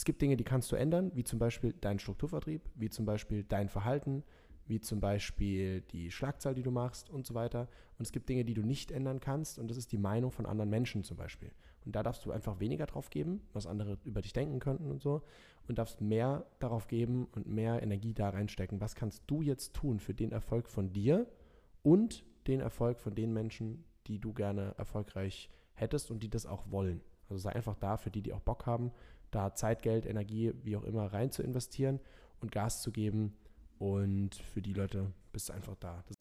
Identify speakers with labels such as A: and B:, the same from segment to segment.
A: Es gibt Dinge, die kannst du ändern, wie zum Beispiel deinen Strukturvertrieb, wie zum Beispiel dein Verhalten, wie zum Beispiel die Schlagzahl, die du machst und so weiter. Und es gibt Dinge, die du nicht ändern kannst und das ist die Meinung von anderen Menschen zum Beispiel. Und da darfst du einfach weniger drauf geben, was andere über dich denken könnten und so und darfst mehr darauf geben und mehr Energie da reinstecken. Was kannst du jetzt tun für den Erfolg von dir und den Erfolg von den Menschen, die du gerne erfolgreich hättest und die das auch wollen? Also sei einfach da für die, die auch Bock haben, da Zeit, Geld, Energie, wie auch immer rein zu investieren und Gas zu geben und für die Leute bist du einfach da. Das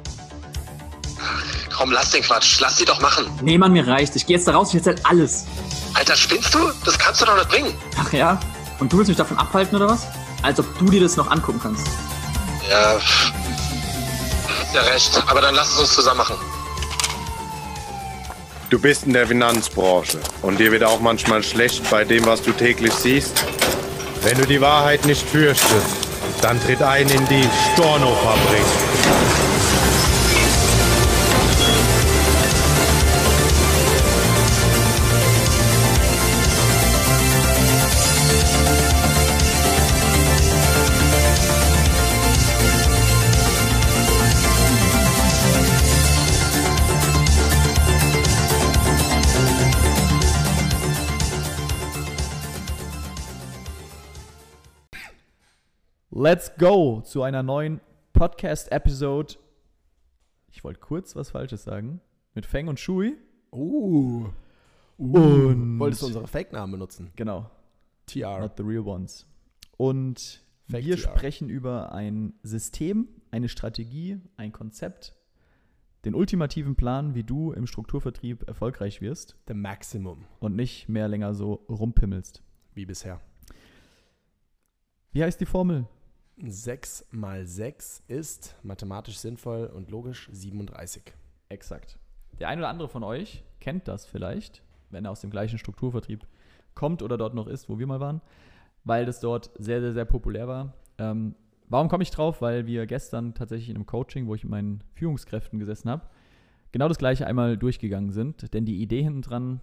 B: Ach, komm, lass den Quatsch. Lass sie doch machen.
C: Nee, Mann, mir reicht. Ich gehe jetzt da raus, ich erzähl alles.
B: Alter, spinnst du? Das kannst du doch nicht bringen.
C: Ach ja? Und du willst mich davon abhalten, oder was? Als ob du dir das noch angucken kannst.
B: Ja, hast ja recht. Aber dann lass es uns zusammen machen.
D: Du bist in der Finanzbranche und dir wird auch manchmal schlecht bei dem, was du täglich siehst. Wenn du die Wahrheit nicht fürchtest, dann tritt ein in die Storno-Fabrik.
E: Let's go zu einer neuen Podcast-Episode. Ich wollte kurz was Falsches sagen. Mit Feng und Shui.
A: Uh.
E: Und-
A: Wolltest du unsere Fake-Namen benutzen?
E: Genau.
A: TR.
E: Not the real ones. Und
A: Fake
E: wir
A: TR.
E: sprechen über ein System, eine Strategie, ein Konzept, den ultimativen Plan, wie du im Strukturvertrieb erfolgreich wirst
A: The Maximum,
E: und nicht mehr länger so rumpimmelst.
A: wie bisher.
E: Wie heißt die Formel?
A: 6 mal 6 ist mathematisch sinnvoll und logisch 37.
E: Exakt. Der ein oder andere von euch kennt das vielleicht, wenn er aus dem gleichen Strukturvertrieb kommt oder dort noch ist, wo wir mal waren, weil das dort sehr, sehr, sehr populär war. Ähm, warum komme ich drauf? Weil wir gestern tatsächlich in einem Coaching, wo ich mit meinen Führungskräften gesessen habe, genau das gleiche einmal durchgegangen sind. Denn die Idee hinten dran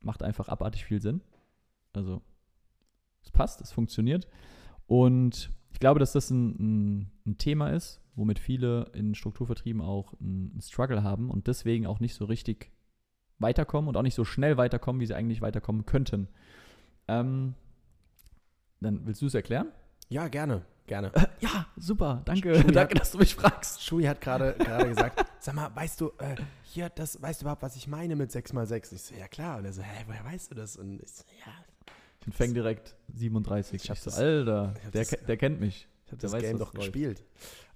E: macht einfach abartig viel Sinn. Also es passt, es funktioniert. Und ich glaube, dass das ein, ein, ein Thema ist, womit viele in Strukturvertrieben auch einen Struggle haben und deswegen auch nicht so richtig weiterkommen und auch nicht so schnell weiterkommen, wie sie eigentlich weiterkommen könnten. Ähm, dann willst du es erklären?
A: Ja, gerne, gerne.
E: Ja, super, danke.
A: Schubi
E: danke,
A: hat-
E: dass du mich fragst.
A: Schui hat gerade gesagt, sag mal, weißt du, äh, hier, das, weißt du überhaupt, was ich meine mit 6 mal 6? Ich so, ja klar. Und er so, hä, woher weißt du das? Und ich so, ja,
E: Ich fäng direkt 37.
A: Ich hab
E: Ich so, Alter,
A: ich hab
E: der,
A: das-
E: der kennt mich.
A: ich habe das
E: weiß,
A: Game doch gespielt.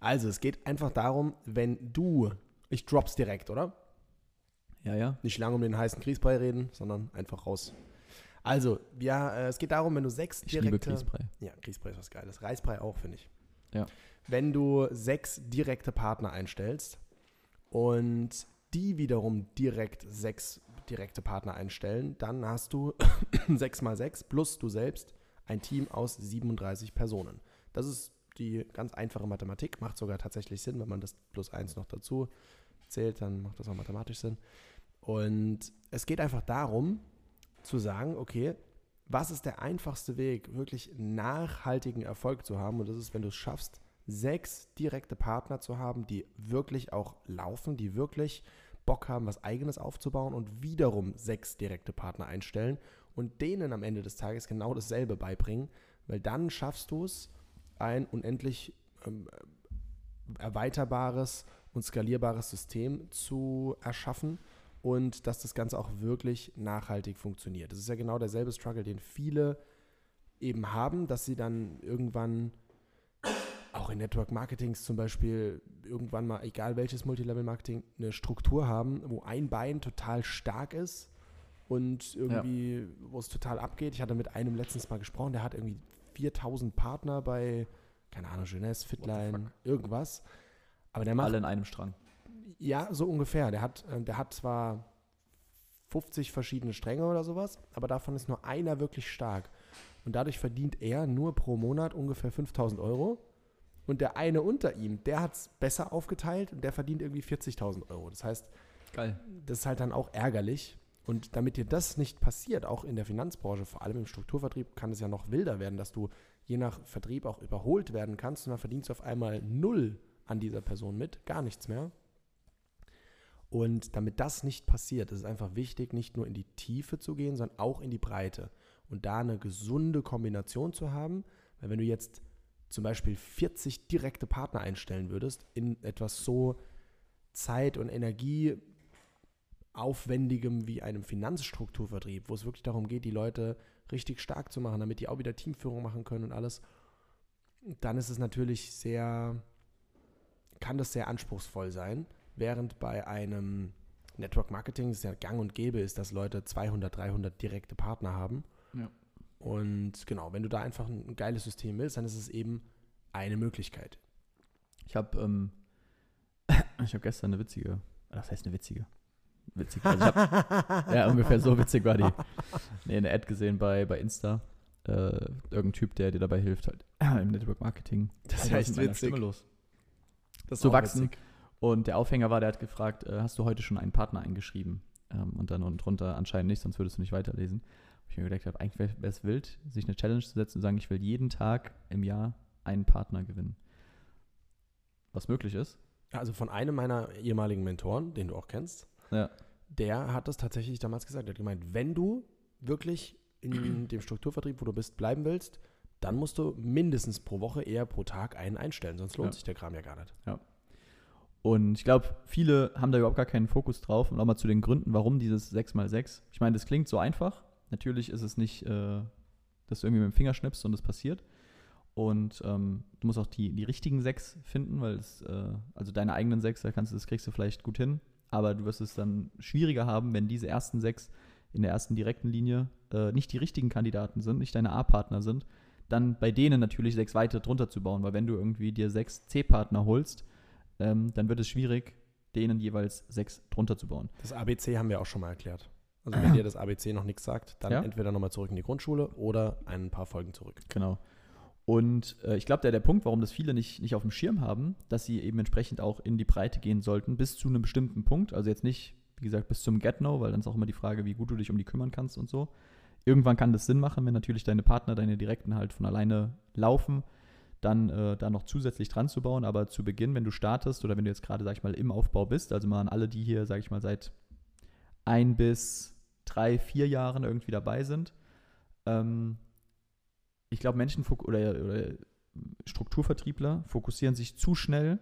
A: Also, es geht einfach darum, wenn du, ich drop's direkt, oder?
E: Ja, ja.
A: Nicht lange um den heißen Grießbrei reden, sondern einfach raus. Also, ja, äh, es geht darum, wenn du sechs
E: Ich liebe
A: direkte...
E: Grießbrei.
A: Ja, Grießbrei ist was Geiles. Reisbrei auch, finde ich.
E: Ja.
A: Wenn du sechs direkte Partner einstellst und die wiederum direkt sechs direkte Partner einstellen, dann hast du sechs mal sechs plus du selbst ein Team aus 37 Personen. Das ist die ganz einfache Mathematik, macht sogar tatsächlich Sinn, wenn man das plus eins noch dazu zählt, dann macht das auch mathematisch Sinn. Und es geht einfach darum, zu sagen, okay, was ist der einfachste Weg, wirklich nachhaltigen Erfolg zu haben? Und das ist, wenn du es schaffst, sechs direkte Partner zu haben, die wirklich auch laufen, die wirklich Bock haben, was eigenes aufzubauen und wiederum sechs direkte Partner einstellen und denen am Ende des Tages genau dasselbe beibringen, weil dann schaffst du es, ein unendlich ähm, erweiterbares und skalierbares System zu erschaffen und dass das Ganze auch wirklich nachhaltig funktioniert. Das ist ja genau derselbe Struggle, den viele eben haben, dass sie dann irgendwann auch in Network Marketings zum Beispiel irgendwann mal, egal welches Multilevel-Marketing, eine Struktur haben, wo ein Bein total stark ist und irgendwie, wo es total abgeht. Ich hatte mit einem letztens mal gesprochen, der hat irgendwie 4000 Partner bei, keine Ahnung, Jeunesse, Fitline, irgendwas. Aber der macht
E: Alle in einem Strang.
A: ja, so ungefähr. Der hat, äh, der hat zwar 50 verschiedene Stränge oder sowas, aber davon ist nur einer wirklich stark. Und dadurch verdient er nur pro Monat ungefähr 5000 Euro. Und der eine unter ihm, der hat es besser aufgeteilt und der verdient irgendwie 40.000 Euro. Das heißt,
E: Geil.
A: das ist halt dann auch ärgerlich. Und damit dir das nicht passiert, auch in der Finanzbranche, vor allem im Strukturvertrieb, kann es ja noch wilder werden, dass du je nach Vertrieb auch überholt werden kannst und dann verdienst du auf einmal null an dieser Person mit, gar nichts mehr. Und damit das nicht passiert, ist es einfach wichtig, nicht nur in die Tiefe zu gehen, sondern auch in die Breite und da eine gesunde Kombination zu haben. Weil wenn du jetzt zum Beispiel 40 direkte Partner einstellen würdest in etwas so Zeit- und Energieaufwendigem wie einem Finanzstrukturvertrieb, wo es wirklich darum geht, die Leute richtig stark zu machen, damit die auch wieder Teamführung machen können und alles, dann ist es natürlich sehr, kann das sehr anspruchsvoll sein, während bei einem Network Marketing es ja gang und gäbe ist, dass Leute 200, 300 direkte Partner haben.
E: Ja.
A: Und genau, wenn du da einfach ein geiles System willst, dann ist es eben eine Möglichkeit.
E: Ich habe ähm, ich hab gestern eine witzige, das heißt eine witzige, witzig, also hab, ja, ungefähr so witzig war die. Nee, eine Ad gesehen bei, bei Insta. Äh, irgendein Typ, der dir dabei hilft, halt im Network Marketing.
A: Das ist echt
E: mit meiner
A: witzig.
E: Stimme los.
A: Das
E: Zu wachsen.
A: witzig.
E: Und der Aufhänger war, der hat gefragt, äh, hast du heute schon einen Partner eingeschrieben? Ähm, und dann unten drunter anscheinend nicht, sonst würdest du nicht weiterlesen. Ich mir gedacht habe, eigentlich wäre es wild, sich eine Challenge zu setzen und sagen, ich will jeden Tag im Jahr einen Partner gewinnen. Was möglich ist.
A: Also von einem meiner ehemaligen Mentoren, den du auch kennst,
E: Ja.
A: der hat das tatsächlich damals gesagt. Er hat gemeint, wenn du wirklich in dem Strukturvertrieb, wo du bist, bleiben willst, dann musst du mindestens pro Woche eher pro Tag einen einstellen, sonst lohnt
E: Ja.
A: sich der Kram ja gar nicht.
E: Und ich glaube, viele haben da überhaupt gar keinen Fokus drauf. Und auch mal zu den Gründen, warum dieses 6x6. Ich meine, das klingt so einfach. Natürlich ist es nicht, äh, dass du irgendwie mit dem Finger schnippst und es passiert. Und ähm, du musst auch die, die richtigen sechs finden, weil es, äh, also deine eigenen sechs, da kannst du, das kriegst du vielleicht gut hin. Aber du wirst es dann schwieriger haben, wenn diese ersten sechs in der ersten direkten Linie äh, nicht die richtigen Kandidaten sind, nicht deine A-Partner sind, dann bei denen natürlich sechs weitere drunter zu bauen. Weil wenn du irgendwie dir sechs C-Partner holst, ähm, dann wird es schwierig, denen jeweils sechs drunter zu bauen.
A: Das ABC haben wir auch schon mal erklärt. Also wenn dir das ABC noch nichts sagt, dann
E: Ja.
A: entweder nochmal zurück in die Grundschule oder ein paar Folgen zurück.
E: Genau. Und äh, ich glaube, der, der Punkt, warum das viele nicht, nicht auf dem Schirm haben, dass sie eben entsprechend auch in die Breite gehen sollten, bis zu einem bestimmten Punkt. Also jetzt nicht, wie gesagt, bis zum Get-No, weil dann ist auch immer die Frage, wie gut du dich um die kümmern kannst und so. Irgendwann kann das Sinn machen, wenn natürlich deine Partner, deine Direkten halt von alleine laufen, dann äh, da noch zusätzlich dran zu bauen. Aber zu Beginn, wenn du startest oder wenn du jetzt gerade, sag ich mal, im Aufbau bist, also mal an alle, die hier, sag ich mal, seit ein bis drei, vier Jahren irgendwie dabei sind, ähm, ich glaube, Menschen oder, oder Strukturvertriebler fokussieren sich zu schnell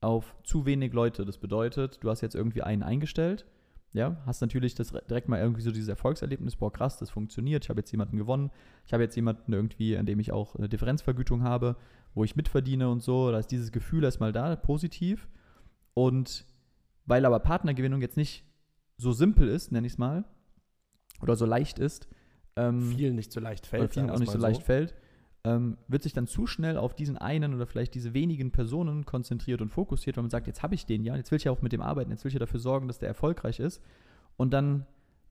E: auf zu wenig Leute. Das bedeutet, du hast jetzt irgendwie einen eingestellt, ja, hast natürlich das re- direkt mal irgendwie so dieses Erfolgserlebnis, boah, krass, das funktioniert, ich habe jetzt jemanden gewonnen, ich habe jetzt jemanden irgendwie, an dem ich auch eine Differenzvergütung habe, wo ich mitverdiene und so, da ist dieses Gefühl erstmal da, positiv. Und weil aber Partnergewinnung jetzt nicht so simpel ist, nenne ich es mal, oder so leicht ist, ähm,
A: Vielen nicht so leicht fällt.
E: oder vielen auch nicht so leicht fällt, ähm, wird sich dann zu schnell auf diesen einen oder vielleicht diese wenigen Personen konzentriert und fokussiert, weil man sagt, jetzt habe ich den ja, jetzt will ich ja auch mit dem arbeiten, jetzt will ich ja dafür sorgen, dass der erfolgreich ist. Und dann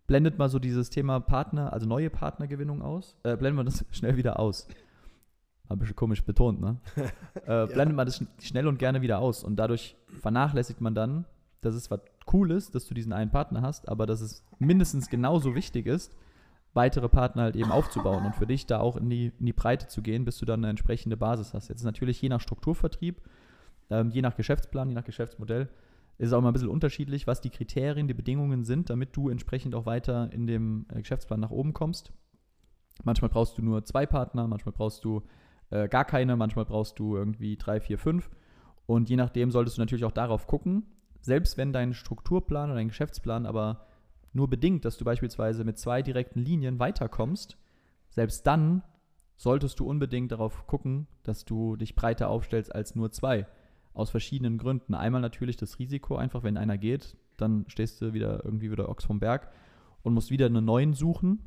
E: blendet man so dieses Thema Partner, also neue Partnergewinnung aus, äh, blendet man das schnell wieder aus. Ein bisschen komisch betont, ne? äh, blendet man das schn schnell und gerne wieder aus. Und dadurch vernachlässigt man dann, dass es was cool ist, dass du diesen einen Partner hast, aber dass es mindestens genauso wichtig ist, weitere Partner halt eben aufzubauen und für dich da auch in die, in die Breite zu gehen, bis du dann eine entsprechende Basis hast. Jetzt natürlich je nach Strukturvertrieb, ähm, je nach Geschäftsplan, je nach Geschäftsmodell, ist es auch immer ein bisschen unterschiedlich, was die Kriterien, die Bedingungen sind, damit du entsprechend auch weiter in dem äh, Geschäftsplan nach oben kommst. Manchmal brauchst du nur zwei Partner, manchmal brauchst du äh, gar keine, manchmal brauchst du irgendwie drei, vier, fünf. Und je nachdem solltest du natürlich auch darauf gucken, selbst wenn dein Strukturplan oder dein Geschäftsplan aber nur bedingt, dass du beispielsweise mit zwei direkten Linien weiterkommst, selbst dann solltest du unbedingt darauf gucken, dass du dich breiter aufstellst als nur zwei. Aus verschiedenen Gründen. Einmal natürlich das Risiko, einfach wenn einer geht, dann stehst du wieder irgendwie wieder Ochs vom Berg und musst wieder einen neuen suchen.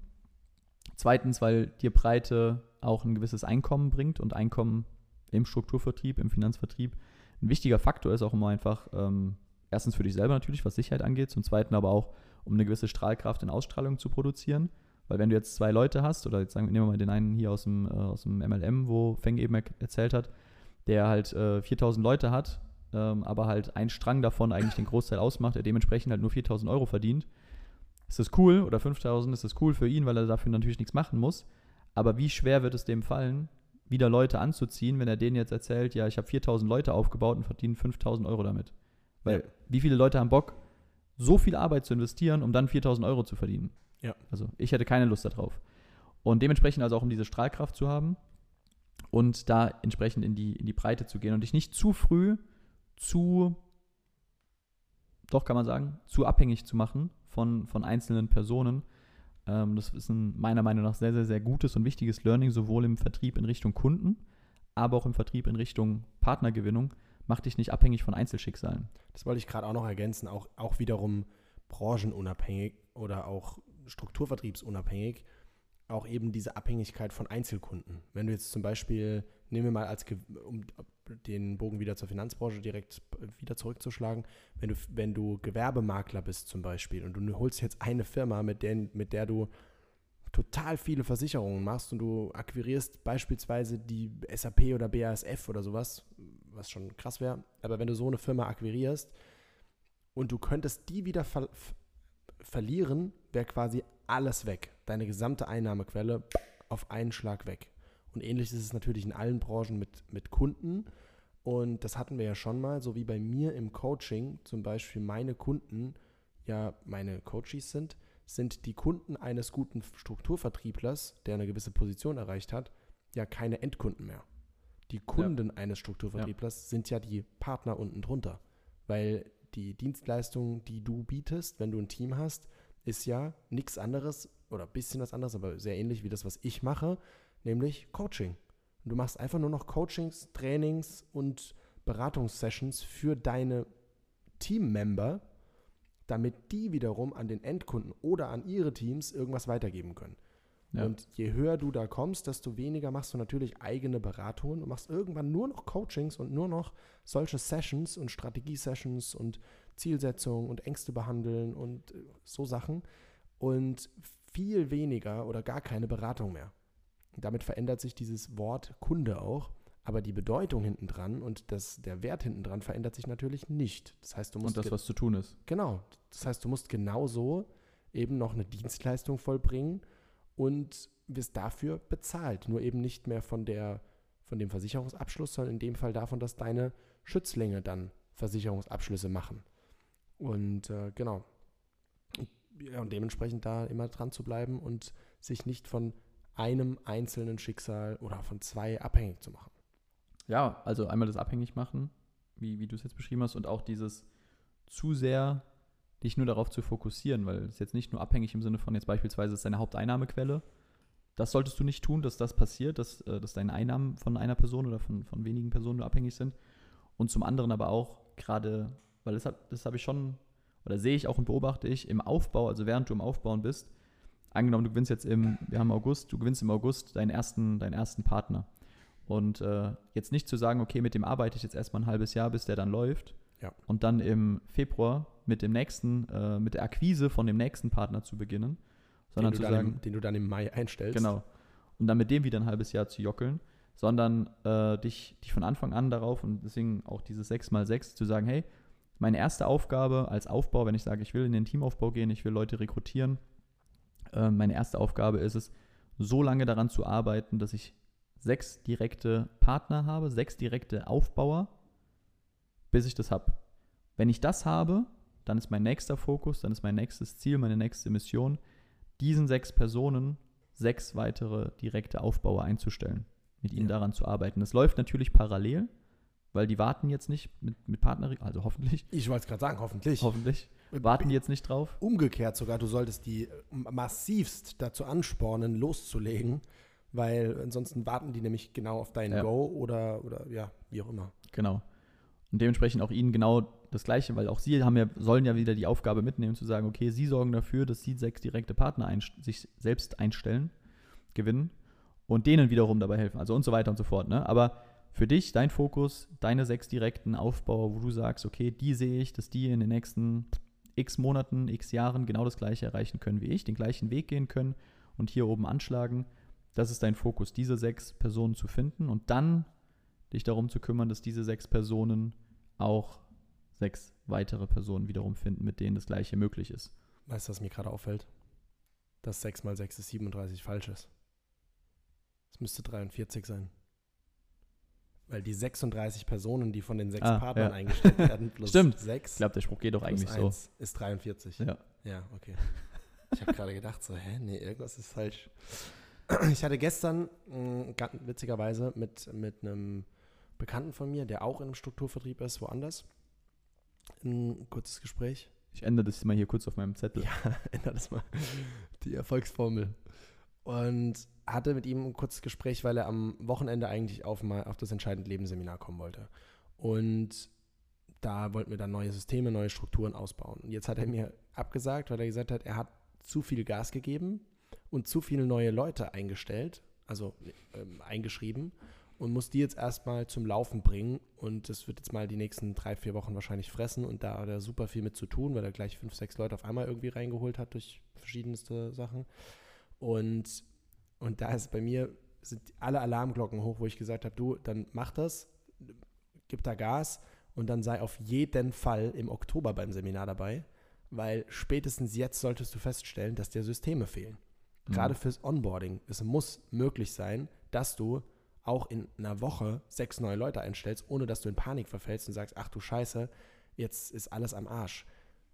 E: Zweitens, weil dir Breite auch ein gewisses Einkommen bringt und Einkommen im Strukturvertrieb, im Finanzvertrieb ein wichtiger Faktor ist auch immer einfach, ähm, erstens für dich selber natürlich, was Sicherheit angeht, zum Zweiten aber auch, um eine gewisse Strahlkraft in Ausstrahlung zu produzieren. Weil wenn du jetzt zwei Leute hast, oder jetzt sagen, nehmen wir mal den einen hier aus dem, äh, aus dem MLM, wo Feng eben er erzählt hat, der halt äh, 4000 Leute hat, ähm, aber halt ein Strang davon eigentlich den Großteil ausmacht, der dementsprechend halt nur 4000 Euro verdient, ist das cool oder 5000 ist das cool für ihn, weil er dafür natürlich nichts machen muss. Aber wie schwer wird es dem fallen, wieder Leute anzuziehen, wenn er denen jetzt erzählt, ja, ich habe 4000 Leute aufgebaut und verdiene 5000 Euro damit? Weil
A: Ja.
E: wie viele Leute haben Bock, so viel Arbeit zu investieren, um dann 4000 Euro zu verdienen?
A: Ja.
E: Also ich hätte keine Lust darauf. Und dementsprechend also auch um diese Strahlkraft zu haben und da entsprechend in die, in die Breite zu gehen und dich nicht zu früh zu, doch kann man sagen, zu abhängig zu machen von, von einzelnen Personen. Ähm, das ist ein meiner Meinung nach sehr, sehr, sehr gutes und wichtiges Learning, sowohl im Vertrieb in Richtung Kunden, aber auch im Vertrieb in Richtung Partnergewinnung. Mach dich nicht abhängig von Einzelschicksalen.
A: Das wollte ich gerade auch noch ergänzen, auch, auch wiederum branchenunabhängig oder auch strukturvertriebsunabhängig, auch eben diese Abhängigkeit von Einzelkunden. Wenn du jetzt zum Beispiel, nehmen wir mal als, um den Bogen wieder zur Finanzbranche direkt wieder zurückzuschlagen, wenn du, wenn du Gewerbemakler bist zum Beispiel und du holst jetzt eine Firma, mit der, mit der du total viele Versicherungen machst und du akquirierst beispielsweise die SAP oder BASF oder sowas, was schon krass wäre, aber wenn du so eine Firma akquirierst und du könntest die wieder ver verlieren, wäre quasi alles weg. Deine gesamte Einnahmequelle auf einen Schlag weg. Und ähnlich ist es natürlich in allen Branchen mit, mit Kunden. Und das hatten wir ja schon mal, so wie bei mir im Coaching, zum Beispiel meine Kunden ja meine Coaches sind, sind die Kunden eines guten Strukturvertrieblers, der eine gewisse Position erreicht hat, ja keine Endkunden mehr. Die Kunden eines Strukturvertrieblers sind ja die Partner unten drunter. Weil die Dienstleistung, die du bietest, wenn du ein Team hast, ist ja nichts anderes oder ein bisschen was anderes, aber sehr ähnlich wie das, was ich mache, nämlich Coaching. Und du machst einfach nur noch Coachings, Trainings und Beratungssessions für deine Teammember, damit die wiederum an den Endkunden oder an ihre Teams irgendwas weitergeben können.
E: Ja.
A: Und je höher du da kommst, desto weniger machst du natürlich eigene Beratungen und machst irgendwann nur noch Coachings und nur noch solche Sessions und Strategie-Sessions und Zielsetzungen und Ängste behandeln und äh, so Sachen und viel weniger oder gar keine Beratung mehr. Damit verändert sich dieses Wort Kunde auch, aber die Bedeutung hinten dran und das, der Wert hinten dran verändert sich natürlich nicht. Das heißt, du musst
E: Und das, was zu tun ist.
A: Genau. Das heißt, du musst genauso eben noch eine Dienstleistung vollbringen und wirst dafür bezahlt. Nur eben nicht mehr von, der, von dem Versicherungsabschluss, sondern in dem Fall davon, dass deine Schützlinge dann Versicherungsabschlüsse machen. Und äh, genau. Ja, und dementsprechend da immer dran zu bleiben und sich nicht von einem einzelnen Schicksal oder von zwei abhängig zu machen.
E: Ja, also einmal das abhängig machen, wie, wie du es jetzt beschrieben hast, und auch dieses zu sehr dich nur darauf zu fokussieren, weil es jetzt nicht nur abhängig im Sinne von jetzt beispielsweise ist deine Haupteinnahmequelle. Das solltest du nicht tun, dass das passiert, dass, äh, dass deine Einnahmen von einer Person oder von, von wenigen Personen nur abhängig sind. Und zum anderen aber auch gerade, weil das habe das hab ich schon, oder sehe ich auch und beobachte ich im Aufbau, also während du im Aufbauen bist, angenommen, du gewinnst jetzt im, wir haben August, du gewinnst im August deinen ersten, deinen ersten Partner. Und äh, jetzt nicht zu sagen, okay, mit dem arbeite ich jetzt erstmal ein halbes Jahr, bis der dann läuft.
A: Ja.
E: Und dann im Februar mit dem nächsten, äh, mit der Akquise von dem nächsten Partner zu beginnen, sondern zu sagen,
A: im, den du dann im Mai einstellst.
E: Genau. Und dann mit dem wieder ein halbes Jahr zu jockeln, sondern äh, dich, dich von Anfang an darauf und deswegen auch dieses 6x6 zu sagen, hey, meine erste Aufgabe als Aufbau, wenn ich sage, ich will in den Teamaufbau gehen, ich will Leute rekrutieren, äh, meine erste Aufgabe ist es, so lange daran zu arbeiten, dass ich sechs direkte Partner habe, sechs direkte Aufbauer, bis ich das habe. Wenn ich das habe, dann ist mein nächster Fokus, dann ist mein nächstes Ziel, meine nächste Mission, diesen sechs Personen sechs weitere direkte Aufbauer einzustellen, mit ihnen
A: Ja.
E: daran zu arbeiten. Das läuft natürlich parallel, weil die warten jetzt nicht mit, mit Partner, also hoffentlich,
A: Ich wollte es gerade sagen, hoffentlich.
E: hoffentlich, warten die jetzt nicht drauf.
A: Umgekehrt sogar, du solltest die massivst dazu anspornen, loszulegen, weil ansonsten warten die nämlich genau auf dein
E: Ja.
A: Go oder, oder ja, wie auch immer.
E: Genau. Und dementsprechend auch ihnen genau das Gleiche, weil auch sie haben ja, sollen ja wieder die Aufgabe mitnehmen, zu sagen, okay, sie sorgen dafür, dass sie sechs direkte Partner sich selbst einstellen, gewinnen und denen wiederum dabei helfen. Also und so weiter und so fort. Ne? Aber für dich, dein Fokus, deine sechs direkten Aufbauer, wo du sagst, okay, die sehe ich, dass die in den nächsten x Monaten, x Jahren genau das Gleiche erreichen können wie ich, den gleichen Weg gehen können und hier oben anschlagen. Das ist dein Fokus, diese sechs Personen zu finden und dann dich darum zu kümmern, dass diese sechs Personen auch sechs weitere Personen wiederum finden, mit denen das Gleiche möglich ist.
A: Weißt du, was mir gerade auffällt? Dass 6 mal 6 ist 37 falsch ist. Es müsste 43 sein. Weil die 36 Personen, die von den sechs
E: Ah,
A: Partnern
E: ja.
A: eingestellt werden, plus
E: Stimmt.
A: 6
E: Ich glaube, der Spruch geht doch eigentlich so.
A: ist 43.
E: Ja.
A: Ja, okay. Ich habe gerade gedacht, so, hä, nee, irgendwas ist falsch. Ich hatte gestern, mh, ganz witzigerweise, mit, mit einem Bekannten von mir, der auch in einem Strukturvertrieb ist, woanders, ein kurzes Gespräch.
E: Ich ändere das mal hier kurz auf meinem Zettel.
A: Ja, ändere das mal. Die Erfolgsformel. Und hatte mit ihm ein kurzes Gespräch, weil er am Wochenende eigentlich auf, mal auf das entscheidende Lebensseminar kommen wollte. Und da wollten wir dann neue Systeme, neue Strukturen ausbauen. Und jetzt hat er mir abgesagt, weil er gesagt hat, er hat zu viel Gas gegeben und zu viele neue Leute eingestellt, also ähm, eingeschrieben und muss die jetzt erstmal zum Laufen bringen. Und das wird jetzt mal die nächsten drei, vier Wochen wahrscheinlich fressen. Und da hat er super viel mit zu tun, weil er gleich fünf, sechs Leute auf einmal irgendwie reingeholt hat durch verschiedenste Sachen. Und, und da ist bei mir, sind alle Alarmglocken hoch, wo ich gesagt habe, du, dann mach das, gib da Gas und dann sei auf jeden Fall im Oktober beim Seminar dabei, weil spätestens jetzt solltest du feststellen, dass dir Systeme fehlen. Gerade fürs Onboarding. Es muss möglich sein, dass du auch in einer Woche sechs neue Leute einstellst, ohne dass du in Panik verfällst und sagst, ach du Scheiße, jetzt ist alles am Arsch.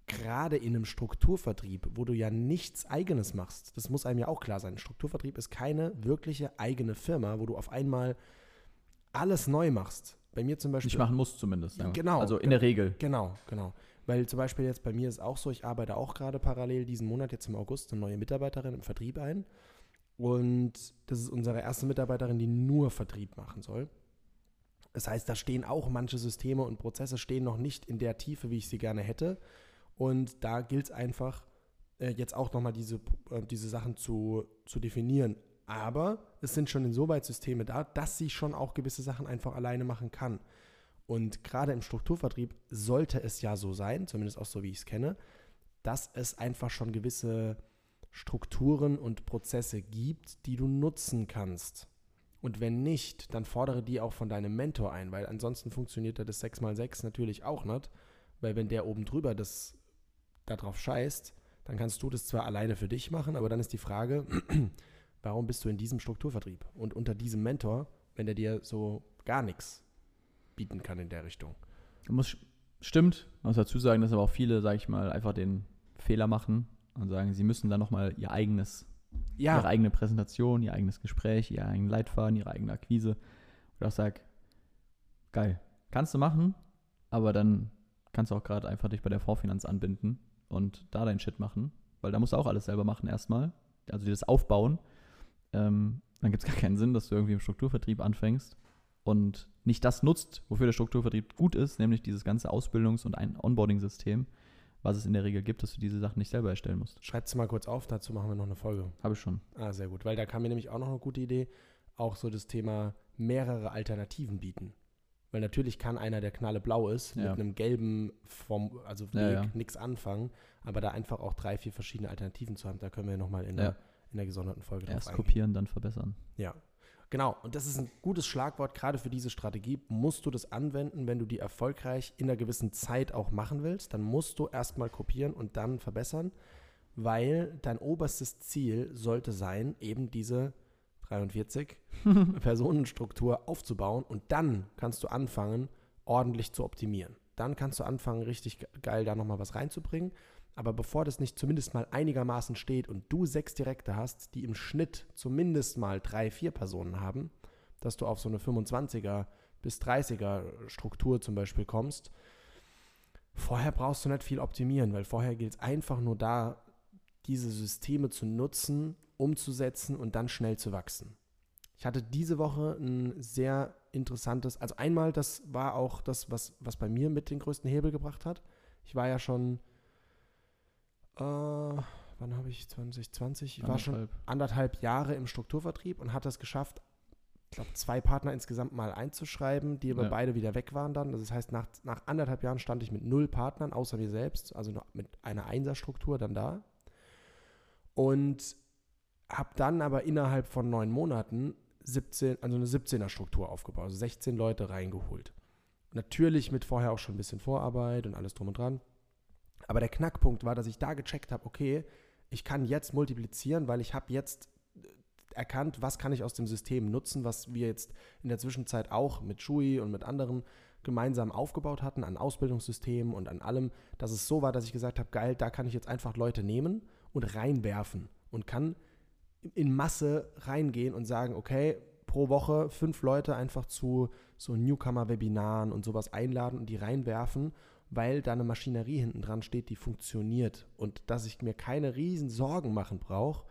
A: Gerade in einem Strukturvertrieb, wo du ja nichts Eigenes machst, das muss einem ja auch klar sein. Strukturvertrieb ist keine wirkliche eigene Firma, wo du auf einmal alles neu machst. Bei mir zum Beispiel.
E: Nicht machen muss zumindest. Ja.
A: Genau.
E: Also in der Regel.
A: Genau, genau. Weil zum Beispiel jetzt bei mir ist auch so, ich arbeite auch gerade parallel diesen Monat, jetzt im August, eine neue Mitarbeiterin im Vertrieb ein. Und das ist unsere erste Mitarbeiterin, die nur Vertrieb machen soll. Das heißt, da stehen auch manche Systeme und Prozesse stehen noch nicht in der Tiefe, wie ich sie gerne hätte. Und da gilt es einfach, äh, jetzt auch nochmal diese, äh, diese Sachen zu, zu definieren. Aber es sind schon insoweit Systeme da, dass sie schon auch gewisse Sachen einfach alleine machen kann. Und gerade im Strukturvertrieb sollte es ja so sein, zumindest auch so wie ich es kenne, dass es einfach schon gewisse Strukturen und Prozesse gibt, die du nutzen kannst. Und wenn nicht, dann fordere die auch von deinem Mentor ein, weil ansonsten funktioniert ja das 6x6 natürlich auch nicht, weil wenn der oben drüber das darauf scheißt, dann kannst du das zwar alleine für dich machen, aber dann ist die Frage, warum bist du in diesem Strukturvertrieb und unter diesem Mentor, wenn der dir so gar nichts bieten kann in der Richtung.
E: Muss, stimmt. Man muss dazu sagen, dass aber auch viele, sage ich mal, einfach den Fehler machen und sagen, sie müssen dann nochmal ihr eigenes, ihre eigene Präsentation, ihr eigenes Gespräch, ihren eigenen Leitfaden, ihre eigene Akquise. Und auch sag, geil, kannst du machen, aber dann kannst du auch gerade einfach dich bei der Vorfinanz anbinden und da deinen Shit machen, weil da musst du auch alles selber machen erstmal. Also dir das aufbauen. Ähm, dann gibt es gar keinen Sinn, dass du irgendwie im Strukturvertrieb anfängst und nicht das nutzt, wofür der Strukturvertrieb gut ist, nämlich dieses ganze Ausbildungs- und ein Onboarding-System, was es in der Regel gibt, dass du diese Sachen nicht selber erstellen musst.
A: Schreibt es mal kurz auf, dazu machen wir noch eine Folge.
E: Habe ich schon.
A: Ah, sehr gut, weil da kam mir nämlich auch noch eine gute Idee, auch so das Thema mehrere Alternativen bieten. Weil natürlich kann einer, der knalle blau ist,
E: Ja.
A: mit einem gelben Form, also Weg
E: Ja, ja.
A: nichts anfangen, aber da einfach auch drei, vier verschiedene Alternativen zu haben, da können wir nochmal in,
E: Ja.
A: der, in der gesonderten Folge drauf
E: Erst kopieren, dann verbessern.
A: Ja, genau. Und das ist ein gutes Schlagwort, gerade für diese Strategie. Musst du das anwenden, wenn du die erfolgreich in einer gewissen Zeit auch machen willst, dann musst du erstmal kopieren und dann verbessern, weil dein oberstes Ziel sollte sein, eben diese 43 Personenstruktur aufzubauen und dann kannst du anfangen, ordentlich zu optimieren. Dann kannst du anfangen, richtig ge- geil da nochmal was reinzubringen. Aber bevor das nicht zumindest mal einigermaßen steht und du sechs Direkte hast, die im Schnitt zumindest mal drei, vier Personen haben, dass du auf so eine 25er bis 30er Struktur zum Beispiel kommst, vorher brauchst du nicht viel optimieren, weil vorher gilt es einfach nur da, diese Systeme zu nutzen, umzusetzen und dann schnell zu wachsen. Ich hatte diese Woche ein sehr interessantes, also einmal, das war auch das, was, was bei mir mit den größten Hebel gebracht hat. Ich war ja schon, äh, wann habe ich 2020? Ich war schon
E: Anderthalb.
A: Jahre im Strukturvertrieb und hat es geschafft, ich glaube, zwei Partner insgesamt mal einzuschreiben, die aber
E: Ja.
A: beide wieder weg waren dann. Das heißt, nach, nach anderthalb Jahren stand ich mit null Partnern, außer mir selbst, also noch mit einer Einserstruktur dann da. Und habe dann aber innerhalb von neun Monaten 17, also eine 17er-Struktur aufgebaut, also 16 Leute reingeholt. Natürlich mit vorher auch schon ein bisschen Vorarbeit und alles drum und dran. Aber der Knackpunkt war, dass ich da gecheckt habe, okay, ich kann jetzt multiplizieren, weil ich habe jetzt äh, erkannt, was kann ich aus dem System nutzen, was wir jetzt in der Zwischenzeit auch mit Shui und mit anderen gemeinsam aufgebaut hatten, an Ausbildungssystemen und an allem, dass es so war, dass ich gesagt habe, geil, da kann ich jetzt einfach Leute nehmen und reinwerfen und kann in Masse reingehen und sagen, okay, pro Woche fünf Leute einfach zu so Newcomer-Webinaren und sowas einladen und die reinwerfen, weil da eine Maschinerie hinten dran steht, die funktioniert und dass ich mir keine riesen Sorgen machen brauche.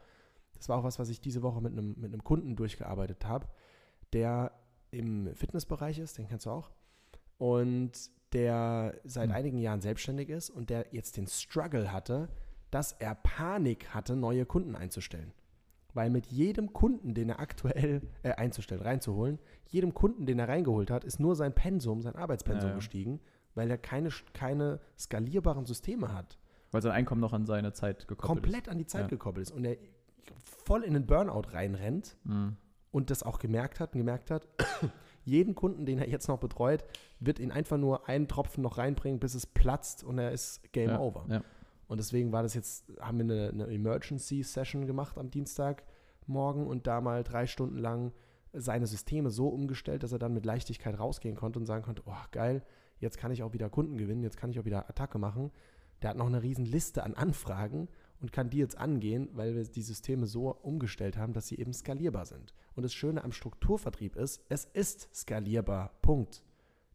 A: Das war auch was, was ich diese Woche mit einem, mit einem Kunden durchgearbeitet habe, der im Fitnessbereich ist, den kennst du auch, und der seit
E: Mhm.
A: einigen Jahren selbstständig ist und der jetzt den Struggle hatte, dass er Panik hatte, neue Kunden einzustellen. Weil mit jedem Kunden, den er aktuell äh, einzustellen, reinzuholen, jedem Kunden, den er reingeholt hat, ist nur sein Pensum, sein Arbeitspensum
E: Ja, ja.
A: gestiegen, weil er keine, keine skalierbaren Systeme hat.
E: Weil sein Einkommen noch an seine Zeit gekoppelt
A: Komplett an die Zeit
E: Ja.
A: gekoppelt ist und er voll in den Burnout reinrennt
E: ist. Mhm.
A: und das auch gemerkt hat und gemerkt hat, jeden Kunden, den er jetzt noch betreut, wird ihn einfach nur einen Tropfen noch reinbringen, bis es platzt und er ist Game
E: ja.
A: Over.
E: Ja.
A: Und deswegen war das jetzt, haben wir eine, eine Emergency-Session gemacht am Dienstagmorgen und da mal drei Stunden lang seine Systeme so umgestellt, dass er dann mit Leichtigkeit rausgehen konnte und sagen konnte, oh geil, jetzt kann ich auch wieder Kunden gewinnen, jetzt kann ich auch wieder Attacke machen. Der hat noch eine riesen Liste an Anfragen und kann die jetzt angehen, weil wir die Systeme so umgestellt haben, dass sie eben skalierbar sind. Und das Schöne am Strukturvertrieb ist, es ist skalierbar. Punkt.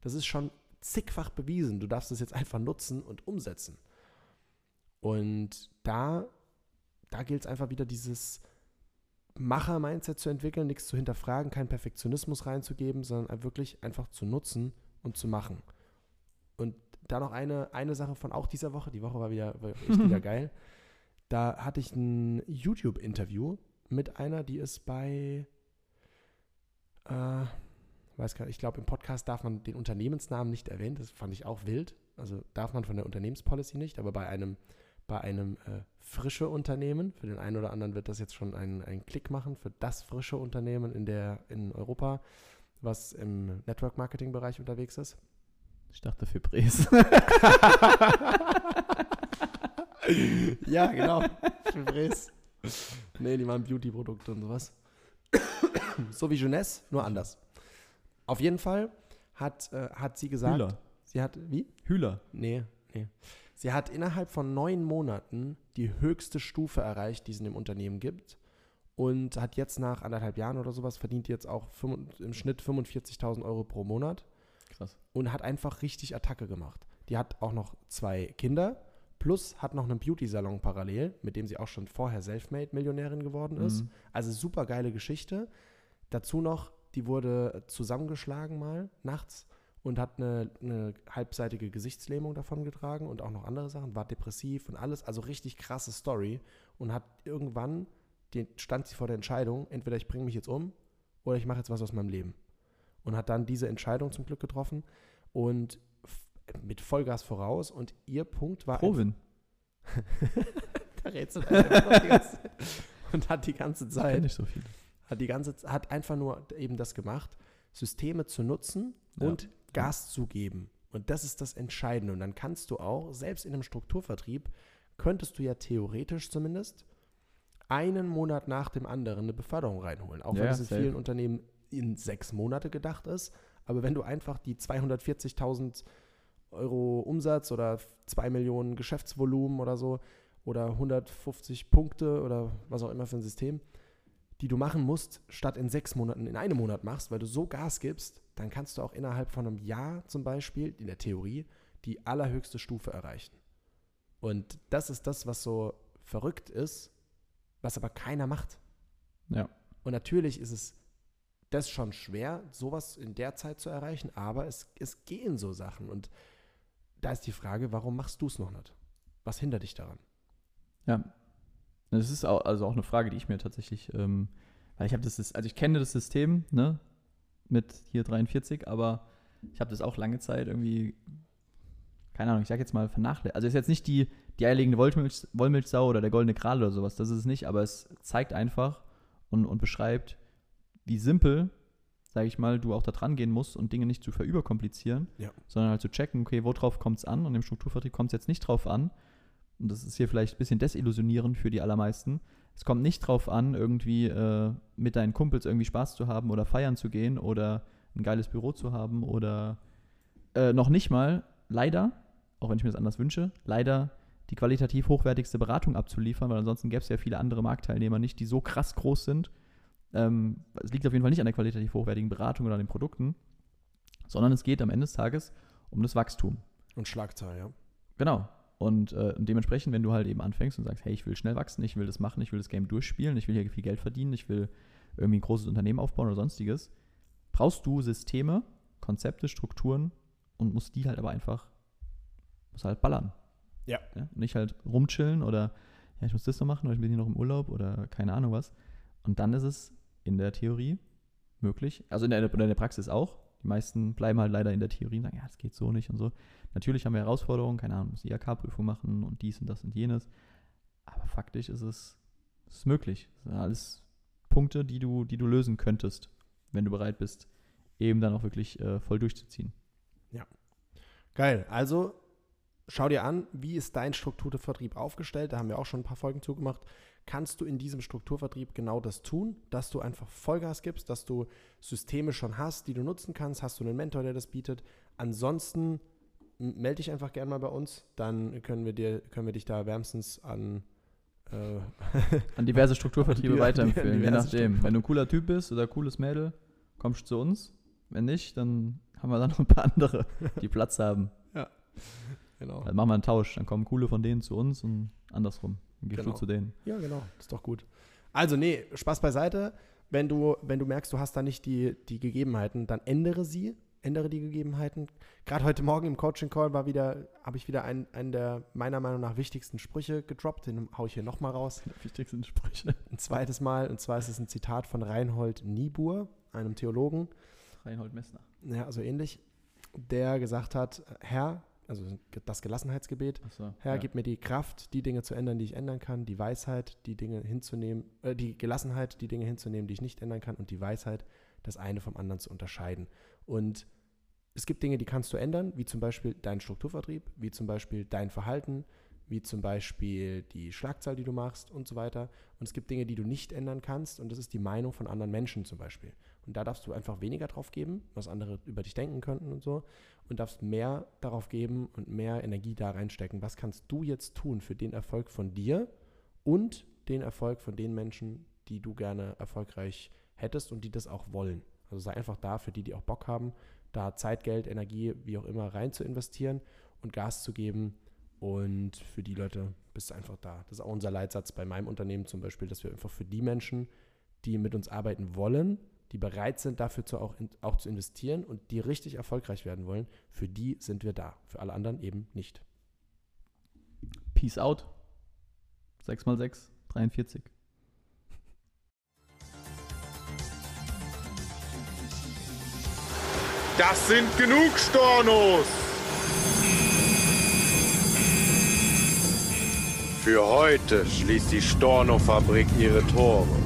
A: Das ist schon zigfach bewiesen. Du darfst es jetzt einfach nutzen und umsetzen. Und da, da gilt es einfach wieder dieses Macher-Mindset zu entwickeln, nichts zu hinterfragen, keinen Perfektionismus reinzugeben, sondern wirklich einfach zu nutzen und zu machen. Und da noch eine, eine Sache von auch dieser Woche, die Woche war wieder war echt wieder geil. Da hatte ich ein YouTube-Interview mit einer, die ist bei, äh, weiß gar nicht, ich glaube im Podcast darf man den Unternehmensnamen nicht erwähnen, das fand ich auch wild. Also darf man von der Unternehmenspolicy nicht, aber bei einem, bei einem äh, frische Unternehmen, für den einen oder anderen wird das jetzt schon einen, einen Klick machen, für das frische Unternehmen in, der, in Europa, was im Network-Marketing-Bereich unterwegs ist.
E: Ich dachte für Bres.
A: Ja, genau. Chevres. Nee, die machen Beauty-Produkte und sowas. so wie Jeunesse, nur anders. Auf jeden Fall hat, äh, hat sie gesagt,
E: Hühler.
A: sie hat, wie?
E: Hühler.
A: Nee, nee. Sie hat innerhalb von neun Monaten die höchste Stufe erreicht, die es in dem Unternehmen gibt. Und hat jetzt nach anderthalb Jahren oder sowas, verdient jetzt auch fünf- im Schnitt 45.000 Euro pro Monat
E: Krass.
A: und hat einfach richtig Attacke gemacht. Die hat auch noch zwei Kinder, plus hat noch einen Beauty-Salon parallel, mit dem sie auch schon vorher Selfmade-Millionärin geworden ist.
E: Mhm.
A: Also super geile Geschichte. Dazu noch, die wurde zusammengeschlagen mal nachts und hat eine, eine halbseitige Gesichtslähmung davon getragen und auch noch andere Sachen, war depressiv und alles. Also richtig krasse Story und hat irgendwann, die, stand sie vor der Entscheidung, entweder ich bringe mich jetzt um oder ich mache jetzt was aus meinem Leben. Und hat dann diese Entscheidung zum Glück getroffen und mit Vollgas voraus. Und ihr Punkt war
E: Provin.
A: da rätselt er immer noch die ganze Zeit. und hat die ganze Zeit
E: nicht so viel.
A: hat die ganze hat einfach nur eben das gemacht, Systeme zu nutzen
E: Ja.
A: und Gas zu geben. Und das ist das Entscheidende. Und dann kannst du auch, selbst in einem Strukturvertrieb, könntest du ja theoretisch zumindest einen Monat nach dem anderen eine Beförderung reinholen. Auch
E: Ja,
A: wenn es in vielen Unternehmen in sechs Monate gedacht ist. Aber wenn du einfach die 240.000 Euro Umsatz oder 2 Millionen Geschäftsvolumen oder so oder 150 Punkte oder was auch immer für ein System, die du machen musst, statt in sechs Monaten in einem Monat machst, weil du so Gas gibst, dann kannst du auch innerhalb von einem Jahr zum Beispiel, in der Theorie, die allerhöchste Stufe erreichen. Und das ist das, was so verrückt ist, was aber keiner macht.
E: Ja.
A: Und natürlich ist es das schon schwer, sowas in der Zeit zu erreichen, aber es, es gehen so Sachen. Und da ist die Frage, warum machst du es noch nicht? Was hindert dich daran?
E: Ja. Das ist auch, also auch eine Frage, die ich mir tatsächlich, ähm, weil ich habe das, also ich kenne das System, ne, mit hier 43, aber ich habe das auch lange Zeit irgendwie, keine Ahnung, ich sag jetzt mal vernachlässigt. Also ist jetzt nicht die, die eierlegende Wollmilch, Wollmilchsau oder der goldene Gral oder sowas, das ist es nicht, aber es zeigt einfach und, und beschreibt, wie simpel, sage ich mal, du auch da dran gehen musst und Dinge nicht zu verüberkomplizieren,
A: Ja.
E: sondern halt zu checken, okay, worauf kommt es an und im Strukturvertrieb kommt es jetzt nicht drauf an, und das ist hier vielleicht ein bisschen desillusionierend für die allermeisten, es kommt nicht drauf an, irgendwie äh, mit deinen Kumpels irgendwie Spaß zu haben oder feiern zu gehen oder ein geiles Büro zu haben oder äh, noch nicht mal, leider, auch wenn ich mir das anders wünsche, leider die qualitativ hochwertigste Beratung abzuliefern, weil ansonsten gäbe es ja viele andere Marktteilnehmer nicht, die so krass groß sind. Ähm, es liegt auf jeden Fall nicht an der qualitativ hochwertigen Beratung oder an den Produkten, sondern es geht am Ende des Tages um das Wachstum.
A: Und Schlagzahl, ja.
E: Genau. Und, äh, und dementsprechend, wenn du halt eben anfängst und sagst, hey, ich will schnell wachsen, ich will das machen, ich will das Game durchspielen, ich will hier viel Geld verdienen, ich will irgendwie ein großes Unternehmen aufbauen oder sonstiges, brauchst du Systeme, Konzepte, Strukturen und musst die halt aber einfach, musst halt ballern.
A: Ja.
E: ja? Und nicht halt rumchillen oder, ja, ich muss das noch machen oder ich bin hier noch im Urlaub oder keine Ahnung was. Und dann ist es in der Theorie möglich, also in der, in der Praxis auch. Die meisten bleiben halt leider in der Theorie und sagen, ja, das geht so nicht und so. Natürlich haben wir Herausforderungen, keine Ahnung, muss IHK-Prüfung machen und dies und das und jenes. Aber faktisch ist es, ist möglich. Das sind alles Punkte, die du, die du lösen könntest, wenn du bereit bist, eben dann auch wirklich äh, voll durchzuziehen.
A: Geil. Also schau dir an, wie ist dein Strukturvertrieb aufgestellt. Da haben wir auch schon ein paar Folgen zugemacht. Kannst du in diesem Strukturvertrieb genau das tun, dass du einfach Vollgas gibst, dass du Systeme schon hast, die du nutzen kannst? Hast du einen Mentor, der das bietet? Ansonsten melde dich einfach gerne mal bei uns. Dann können wir, dir, können wir dich da wärmstens an. Äh,
E: An diverse Strukturvertriebe
A: Die-
E: weiterempfehlen, je nachdem. Wenn du ein cooler Typ bist oder cooles Mädel, kommst du zu uns. Wenn nicht, dann haben wir da noch ein paar andere, die Platz haben.
A: genau.
E: Dann machen wir einen Tausch. Dann kommen coole von denen zu uns und andersrum. Gehst
A: Genau.
E: du zu denen.
A: Ja, genau. Ist doch gut. Also, nee, Spaß beiseite. Wenn du, wenn du merkst, du hast da nicht die, die Gegebenheiten, dann ändere sie. Ändere die Gegebenheiten. Gerade heute Morgen im Coaching-Call war wieder, habe ich wieder einen, einen der meiner Meinung nach wichtigsten Sprüche gedroppt. Den haue ich hier nochmal raus.
E: Die wichtigsten Sprüche.
A: Ein zweites Mal. Und zwar ist es ein Zitat von Reinhold Niebuhr, einem Theologen.
E: Reinhold Messner.
A: Ja, so ähnlich. Der gesagt hat, Herr, also das Gelassenheitsgebet,
E: Achso,
A: Herr,
E: ja.
A: gib mir die Kraft, die Dinge zu ändern, die ich ändern kann, die Weisheit, die Dinge hinzunehmen, äh, die Gelassenheit, die Dinge hinzunehmen, die ich nicht ändern kann und die Weisheit, das eine vom anderen zu unterscheiden. Und es gibt Dinge, die kannst du ändern, wie zum Beispiel deinen Strukturvertrieb, wie zum Beispiel dein Verhalten, wie zum Beispiel die Schlagzahl, die du machst und so weiter. Und es gibt Dinge, die du nicht ändern kannst und das ist die Meinung von anderen Menschen zum Beispiel. Und da darfst du einfach weniger drauf geben, was andere über dich denken könnten und so. Und darfst mehr darauf geben und mehr Energie da reinstecken. Was kannst du jetzt tun für den Erfolg von dir und den Erfolg von den Menschen, die du gerne erfolgreich hättest und die das auch wollen. Also sei einfach da für die, die auch Bock haben, da Zeit, Geld, Energie, wie auch immer rein zu investieren und Gas zu geben. Und für die Leute bist du einfach da. Das ist auch unser Leitsatz bei meinem Unternehmen zum Beispiel, dass wir einfach für die Menschen, die mit uns arbeiten wollen, die bereit sind, dafür zu auch, in, auch zu investieren und die richtig erfolgreich werden wollen, für die sind wir da. Für alle anderen eben nicht.
E: Peace out. 6x6, 43.
D: Das sind genug Stornos! Für heute schließt die Storno-Fabrik ihre Tore.